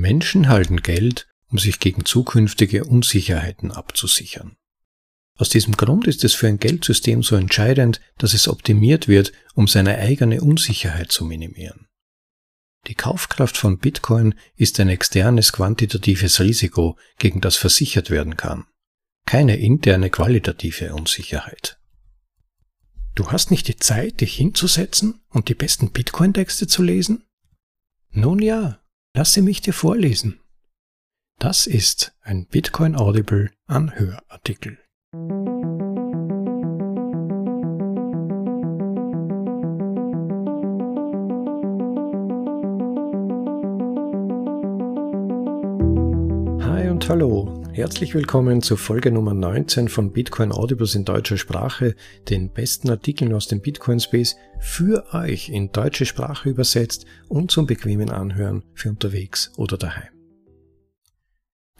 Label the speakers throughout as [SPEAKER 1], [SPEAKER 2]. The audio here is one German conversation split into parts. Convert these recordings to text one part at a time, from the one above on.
[SPEAKER 1] Menschen halten Geld, um sich gegen zukünftige Unsicherheiten abzusichern. Aus diesem Grund ist es für ein Geldsystem so entscheidend, dass es optimiert wird, um seine eigene Unsicherheit zu minimieren. Die Kaufkraft von Bitcoin ist ein externes quantitatives Risiko, gegen das versichert werden kann, keine interne qualitative Unsicherheit. Du hast nicht die Zeit, dich hinzusetzen und die besten Bitcoin-Texte zu lesen? Nun ja, lasse mich dir vorlesen. Das ist ein Bitcoin Audible Anhörartikel. Herzlich willkommen zur Folge Nummer 19 von Bitcoin Audibles in deutscher Sprache, den besten Artikeln aus dem Bitcoin Space für euch in deutsche Sprache übersetzt und zum bequemen Anhören für unterwegs oder daheim.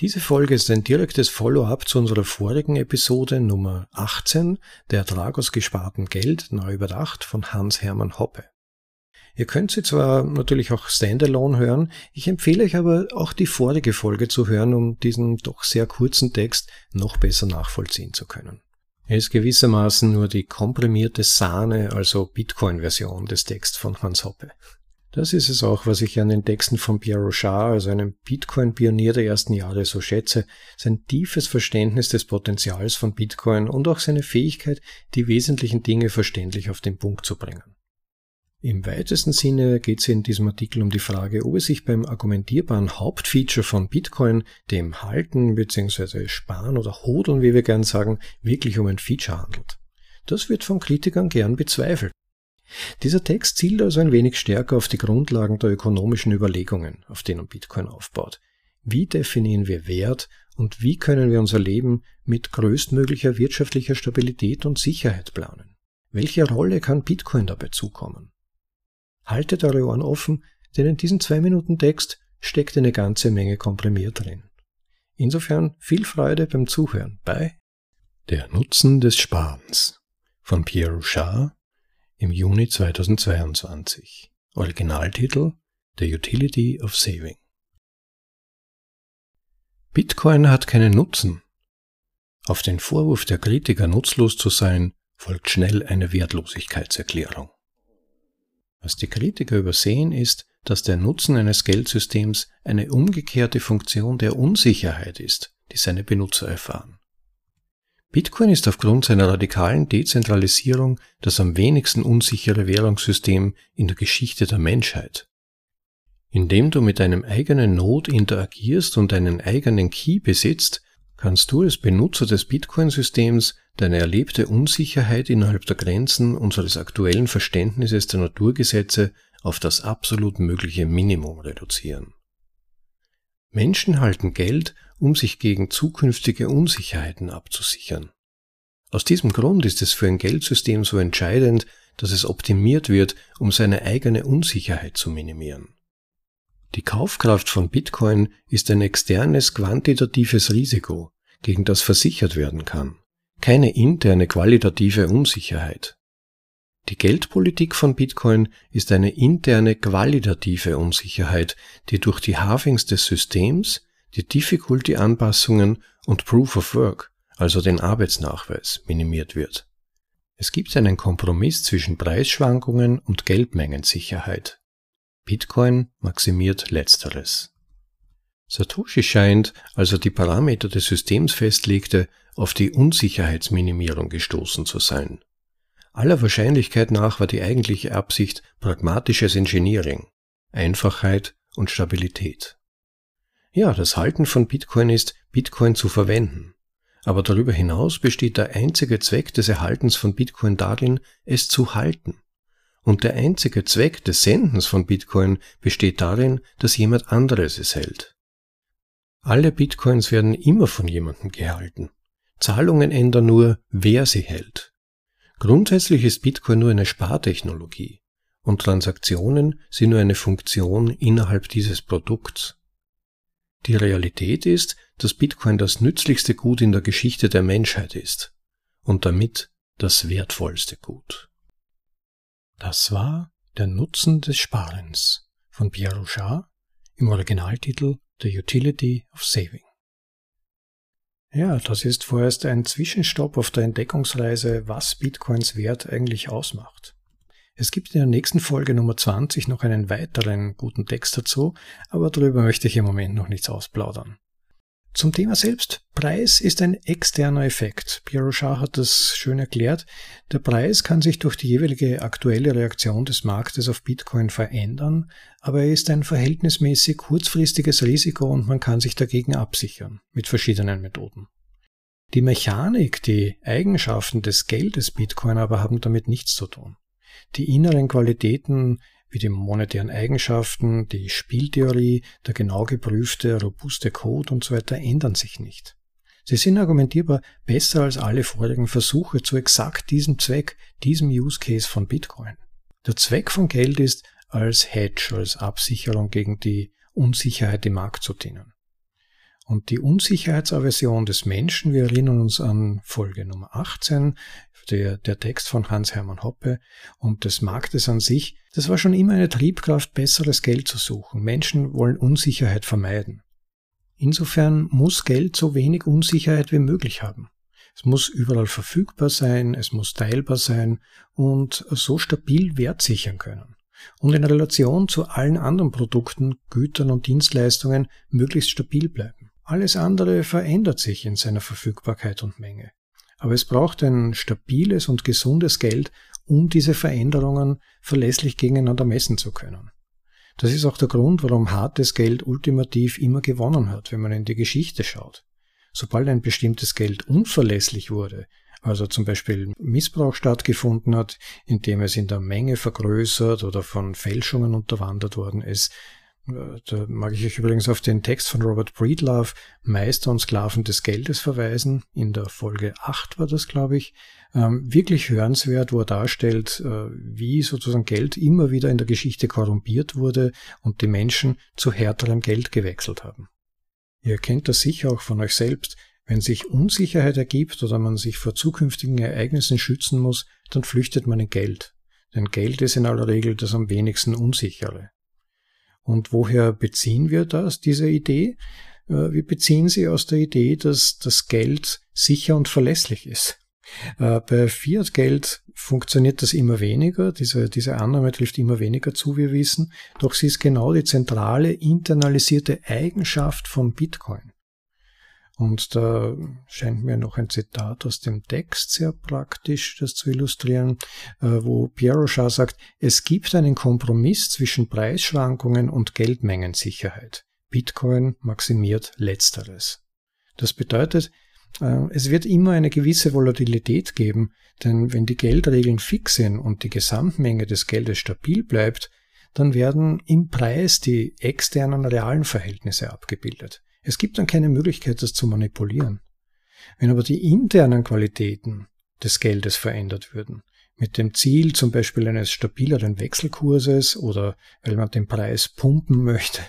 [SPEAKER 1] Diese Folge ist ein direktes Follow-up zu unserer vorigen Episode Nummer 18, der Ertrag aus gespartem Geld, neu überdacht, von Hans-Hermann Hoppe. Ihr könnt sie zwar natürlich auch standalone hören, ich empfehle euch aber auch die vorige Folge zu hören, um diesen doch sehr kurzen Text noch besser nachvollziehen zu können. Er ist gewissermaßen nur die komprimierte Sahne, also Bitcoin-Version des Texts von Hans Hoppe. Das ist es auch, was ich an den Texten von Pierre Rochard, also einem Bitcoin-Pionier der ersten Jahre, so schätze. Sein tiefes Verständnis des Potenzials von Bitcoin und auch seine Fähigkeit, die wesentlichen Dinge verständlich auf den Punkt zu bringen. Im weitesten Sinne geht es in diesem Artikel um die Frage, ob es sich beim argumentierbaren Hauptfeature von Bitcoin, dem Halten bzw. Sparen oder Hodeln, wie wir gern sagen, wirklich um ein Feature handelt. Das wird von Kritikern gern bezweifelt. Dieser Text zielt also ein wenig stärker auf die Grundlagen der ökonomischen Überlegungen, auf denen Bitcoin aufbaut. Wie definieren wir Wert und wie können wir unser Leben mit größtmöglicher wirtschaftlicher Stabilität und Sicherheit planen? Welche Rolle kann Bitcoin dabei zukommen? Haltet eure Ohren offen, denn in diesem zwei Minuten Text steckt eine ganze Menge komprimiert drin. Insofern viel Freude beim Zuhören bei Der Nutzen des Sparens von Pierre Rouchard im Juni 2022. Originaltitel The Utility of Saving. Bitcoin hat keinen Nutzen. Auf den Vorwurf der Kritiker nutzlos zu sein, folgt schnell eine Wertlosigkeitserklärung. Was die Kritiker übersehen ist, dass der Nutzen eines Geldsystems eine umgekehrte Funktion der Unsicherheit ist, die seine Benutzer erfahren. Bitcoin ist aufgrund seiner radikalen Dezentralisierung das am wenigsten unsichere Währungssystem in der Geschichte der Menschheit. Indem du mit einem eigenen Node interagierst und einen eigenen Key besitzt, kannst du als Benutzer des Bitcoin-Systems deine erlebte Unsicherheit innerhalb der Grenzen unseres aktuellen Verständnisses der Naturgesetze auf das absolut mögliche Minimum reduzieren. Menschen halten Geld, um sich gegen zukünftige Unsicherheiten abzusichern. Aus diesem Grund ist es für ein Geldsystem so entscheidend, dass es optimiert wird, um seine eigene Unsicherheit zu minimieren. Die Kaufkraft von Bitcoin ist ein externes quantitatives Risiko, gegen das versichert werden kann, keine interne qualitative Unsicherheit. Die Geldpolitik von Bitcoin ist eine interne qualitative Unsicherheit, die durch die Halvings des Systems, die Difficulty-Anpassungen und Proof of Work, also den Arbeitsnachweis, minimiert wird. Es gibt einen Kompromiss zwischen Preisschwankungen und Geldmengensicherheit. Bitcoin maximiert letzteres. Satoshi scheint, als er die Parameter des Systems festlegte, auf die Unsicherheitsminimierung gestoßen zu sein. Aller Wahrscheinlichkeit nach war die eigentliche Absicht pragmatisches Engineering, Einfachheit und Stabilität. Ja, das Halten von Bitcoin ist, Bitcoin zu verwenden. Aber darüber hinaus besteht der einzige Zweck des Erhaltens von Bitcoin darin, es zu halten. Und der einzige Zweck des Sendens von Bitcoin besteht darin, dass jemand anderes es hält. Alle Bitcoins werden immer von jemandem gehalten. Zahlungen ändern nur, wer sie hält. Grundsätzlich ist Bitcoin nur eine Spartechnologie und Transaktionen sind nur eine Funktion innerhalb dieses Produkts. Die Realität ist, dass Bitcoin das nützlichste Gut in der Geschichte der Menschheit ist und damit das wertvollste Gut. Das war Der Nutzen des Sparens von Pierre Rochard im Originaltitel The Utility of Saving. Ja, das ist vorerst ein Zwischenstopp auf der Entdeckungsreise, was Bitcoins Wert eigentlich ausmacht. Es gibt in der nächsten Folge Nummer 20 noch einen weiteren guten Text dazu, aber darüber möchte ich im Moment noch nichts ausplaudern. Zum Thema selbst. Preis ist ein externer Effekt. Pierre Rochard hat das schön erklärt. Der Preis kann sich durch die jeweilige aktuelle Reaktion des Marktes auf Bitcoin verändern, aber er ist ein verhältnismäßig kurzfristiges Risiko und man kann sich dagegen absichern mit verschiedenen Methoden. Die Mechanik, die Eigenschaften des Geldes Bitcoin aber haben damit nichts zu tun. Die inneren Qualitäten wie die monetären Eigenschaften, die Spieltheorie, der genau geprüfte, robuste Code und so weiter ändern sich nicht. Sie sind argumentierbar besser als alle vorigen Versuche zu exakt diesem Zweck, diesem Use Case von Bitcoin. Der Zweck von Geld ist, als Hedge, als Absicherung gegen die Unsicherheit im Markt zu dienen. Und die Unsicherheitsaversion des Menschen, wir erinnern uns an Folge Nummer 18, der, der Text von Hans-Hermann Hoppe und des Marktes an sich, das war schon immer eine Triebkraft, besseres Geld zu suchen. Menschen wollen Unsicherheit vermeiden. Insofern muss Geld so wenig Unsicherheit wie möglich haben. Es muss überall verfügbar sein, es muss teilbar sein und so stabil Wert sichern können und in Relation zu allen anderen Produkten, Gütern und Dienstleistungen möglichst stabil bleiben. Alles andere verändert sich in seiner Verfügbarkeit und Menge. Aber es braucht ein stabiles und gesundes Geld, um diese Veränderungen verlässlich gegeneinander messen zu können. Das ist auch der Grund, warum hartes Geld ultimativ immer gewonnen hat, wenn man in die Geschichte schaut. Sobald ein bestimmtes Geld unverlässlich wurde, also zum Beispiel Missbrauch stattgefunden hat, indem es in der Menge vergrößert oder von Fälschungen unterwandert worden ist, da mag ich euch übrigens auf den Text von Robert Breedlove, Meister und Sklaven des Geldes, verweisen. In der Folge 8 war das, glaube ich. Ähm, wirklich hörenswert, wo er darstellt, äh, wie sozusagen Geld immer wieder in der Geschichte korrumpiert wurde und die Menschen zu härterem Geld gewechselt haben. Ihr kennt das sicher auch von euch selbst. Wenn sich Unsicherheit ergibt oder man sich vor zukünftigen Ereignissen schützen muss, dann flüchtet man in Geld. Denn Geld ist in aller Regel das am wenigsten unsichere. Und woher beziehen wir das, diese Idee? Äh, wir beziehen sie aus der Idee, dass das Geld sicher und verlässlich ist. Äh, bei Fiat-Geld funktioniert das immer weniger. Diese, diese Annahme trifft immer weniger zu, wir wissen. Doch sie ist genau die zentrale internalisierte Eigenschaft von Bitcoin. Und da scheint mir noch ein Zitat aus dem Text sehr praktisch, das zu illustrieren, äh, wo Pierre Rochard sagt, es gibt einen Kompromiss zwischen Preisschwankungen und Geldmengensicherheit. Bitcoin maximiert letzteres. Das bedeutet, äh, es wird immer eine gewisse Volatilität geben, denn wenn die Geldregeln fix sind und die Gesamtmenge des Geldes stabil bleibt, dann werden im Preis die externen realen Verhältnisse abgebildet. Es gibt dann keine Möglichkeit, das zu manipulieren. Wenn aber die internen Qualitäten des Geldes verändert würden, mit dem Ziel zum Beispiel eines stabileren Wechselkurses oder weil man den Preis pumpen möchte.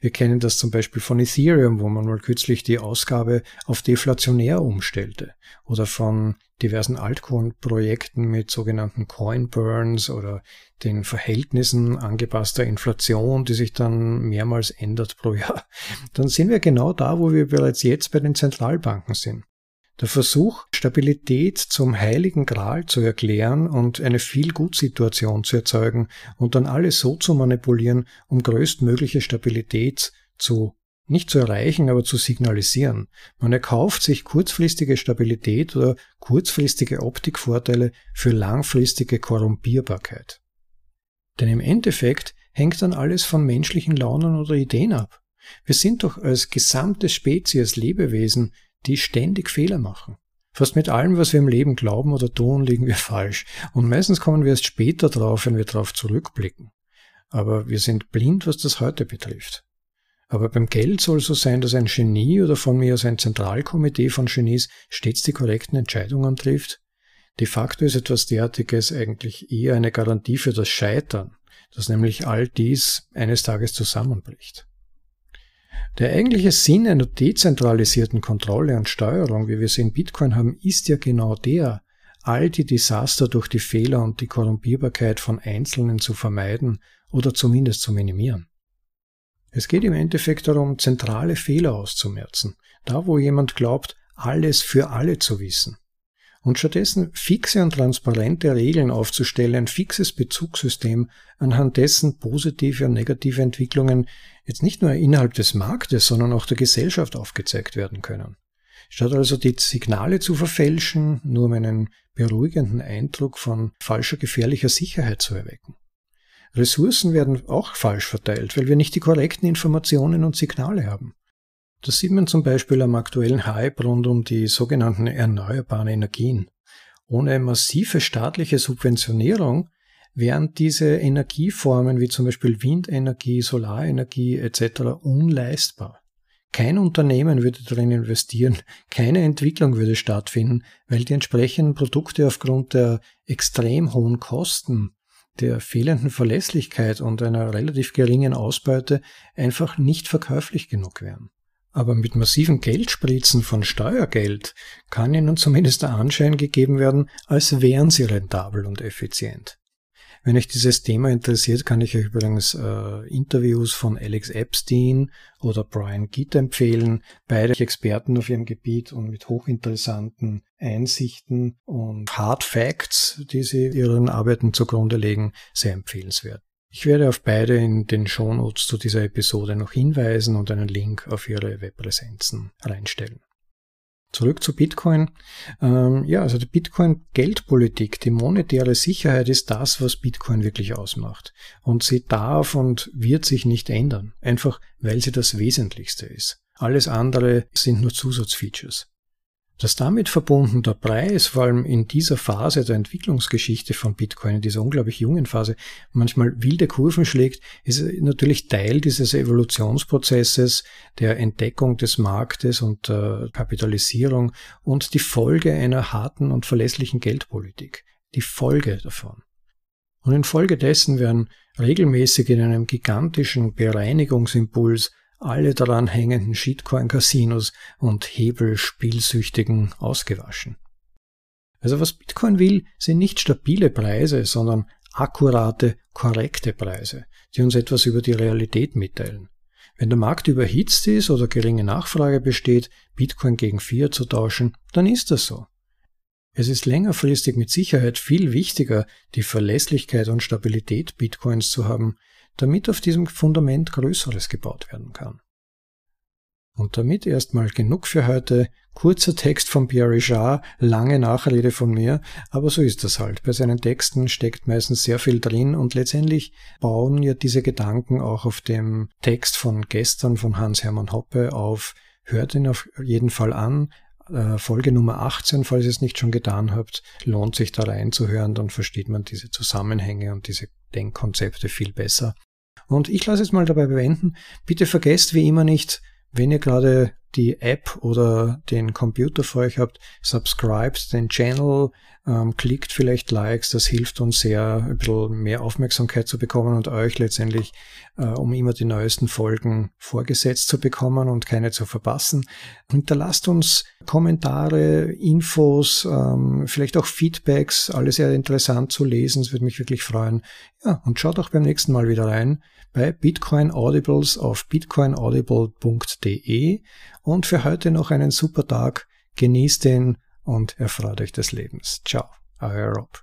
[SPEAKER 1] Wir kennen das zum Beispiel von Ethereum, wo man mal kürzlich die Ausgabe auf deflationär umstellte oder von diversen Altcoin-Projekten mit sogenannten Coin-Burns oder den Verhältnissen angepasster Inflation, die sich dann mehrmals ändert pro Jahr. Dann sind wir genau da, wo wir bereits jetzt bei den Zentralbanken sind. Der Versuch, Stabilität zum heiligen Gral zu erklären und eine Viel-Gut-Situation zu erzeugen und dann alles so zu manipulieren, um größtmögliche Stabilität zu nicht zu erreichen, aber zu signalisieren. Man erkauft sich kurzfristige Stabilität oder kurzfristige Optikvorteile für langfristige Korrumpierbarkeit. Denn im Endeffekt hängt dann alles von menschlichen Launen oder Ideen ab. Wir sind doch als gesamte Spezies Lebewesen die ständig Fehler machen. Fast mit allem, was wir im Leben glauben oder tun, liegen wir falsch. Und meistens kommen wir erst später drauf, wenn wir darauf zurückblicken. Aber wir sind blind, was das heute betrifft. Aber beim Geld soll so sein, dass ein Genie oder von mir aus ein Zentralkomitee von Genies stets die korrekten Entscheidungen trifft. De facto ist etwas derartiges eigentlich eher eine Garantie für das Scheitern, dass nämlich all dies eines Tages zusammenbricht. Der eigentliche Sinn einer dezentralisierten Kontrolle und Steuerung, wie wir sie in Bitcoin haben, ist ja genau der, all die Desaster durch die Fehler und die Korrumpierbarkeit von Einzelnen zu vermeiden oder zumindest zu minimieren. Es geht im Endeffekt darum, zentrale Fehler auszumerzen. Da, wo jemand glaubt, alles für alle zu wissen. Und stattdessen fixe und transparente Regeln aufzustellen, ein fixes Bezugssystem, anhand dessen positive und negative Entwicklungen jetzt nicht nur innerhalb des Marktes, sondern auch der Gesellschaft aufgezeigt werden können. Statt also die Signale zu verfälschen, nur um einen beruhigenden Eindruck von falscher gefährlicher Sicherheit zu erwecken. Ressourcen werden auch falsch verteilt, weil wir nicht die korrekten Informationen und Signale haben. Das sieht man zum Beispiel am aktuellen Hype rund um die sogenannten erneuerbaren Energien. Ohne massive staatliche Subventionierung wären diese Energieformen wie zum Beispiel Windenergie, Solarenergie etc. unleistbar. Kein Unternehmen würde darin investieren, keine Entwicklung würde stattfinden, weil die entsprechenden Produkte aufgrund der extrem hohen Kosten, der fehlenden Verlässlichkeit und einer relativ geringen Ausbeute einfach nicht verkäuflich genug wären. Aber mit massiven Geldspritzen von Steuergeld kann ihnen zumindest der Anschein gegeben werden, als wären sie rentabel und effizient. Wenn euch dieses Thema interessiert, kann ich euch übrigens äh, Interviews von Alex Epstein oder Brian Gitt empfehlen. Beide Experten auf ihrem Gebiet und mit hochinteressanten Einsichten und Hard Facts, die sie ihren Arbeiten zugrunde legen, sehr empfehlenswert. Ich werde auf beide in den Shownotes zu dieser Episode noch hinweisen und einen Link auf ihre Webpräsenzen reinstellen. Zurück zu Bitcoin. Ähm, ja, also die Bitcoin-Geldpolitik, die monetäre Sicherheit ist das, was Bitcoin wirklich ausmacht. Und sie darf und wird sich nicht ändern, einfach weil sie das Wesentlichste ist. Alles andere sind nur Zusatzfeatures. Das damit verbunden der Preis, vor allem in dieser Phase der Entwicklungsgeschichte von Bitcoin, in dieser unglaublich jungen Phase, manchmal wilde Kurven schlägt, ist natürlich Teil dieses Evolutionsprozesses der Entdeckung des Marktes und der Kapitalisierung und die Folge einer harten und verlässlichen Geldpolitik. Die Folge davon. Und infolgedessen werden regelmäßig in einem gigantischen Bereinigungsimpuls alle daran hängenden Shitcoin-Casinos und Hebelspielsüchtigen ausgewaschen. Also was Bitcoin will, sind nicht stabile Preise, sondern akkurate, korrekte Preise, die uns etwas über die Realität mitteilen. Wenn der Markt überhitzt ist oder geringe Nachfrage besteht, Bitcoin gegen Fiat zu tauschen, dann ist das so. Es ist längerfristig mit Sicherheit viel wichtiger, die Verlässlichkeit und Stabilität Bitcoins zu haben, damit auf diesem Fundament Größeres gebaut werden kann. Und damit erstmal genug für heute. Kurzer Text von Pierre Richard, lange Nachrede von mir, aber so ist das halt. Bei seinen Texten steckt meistens sehr viel drin und letztendlich bauen ja diese Gedanken auch auf dem Text von gestern von Hans-Hermann Hoppe auf. Hört ihn auf jeden Fall an. Äh, Folge Nummer 18, falls ihr es nicht schon getan habt, lohnt sich da reinzuhören, dann versteht man diese Zusammenhänge und diese Denkkonzepte viel besser. Und ich lasse es mal dabei bewenden. Bitte vergesst wie immer nicht, wenn ihr gerade die App oder den Computer vor euch habt, subscribt den Channel, ähm, klickt vielleicht Likes, das hilft uns sehr, ein bisschen mehr Aufmerksamkeit zu bekommen und euch letztendlich, äh, um immer die neuesten Folgen vorgesetzt zu bekommen und keine zu verpassen. Hinterlasst uns Kommentare, Infos, ähm, vielleicht auch Feedbacks, alles sehr interessant zu lesen, es würde mich wirklich freuen. Ja, und schaut auch beim nächsten Mal wieder rein bei Bitcoin Audibles auf bitcoinaudible.de und für heute noch einen super Tag. Genießt den und erfreut euch des Lebens. Ciao, euer Rob.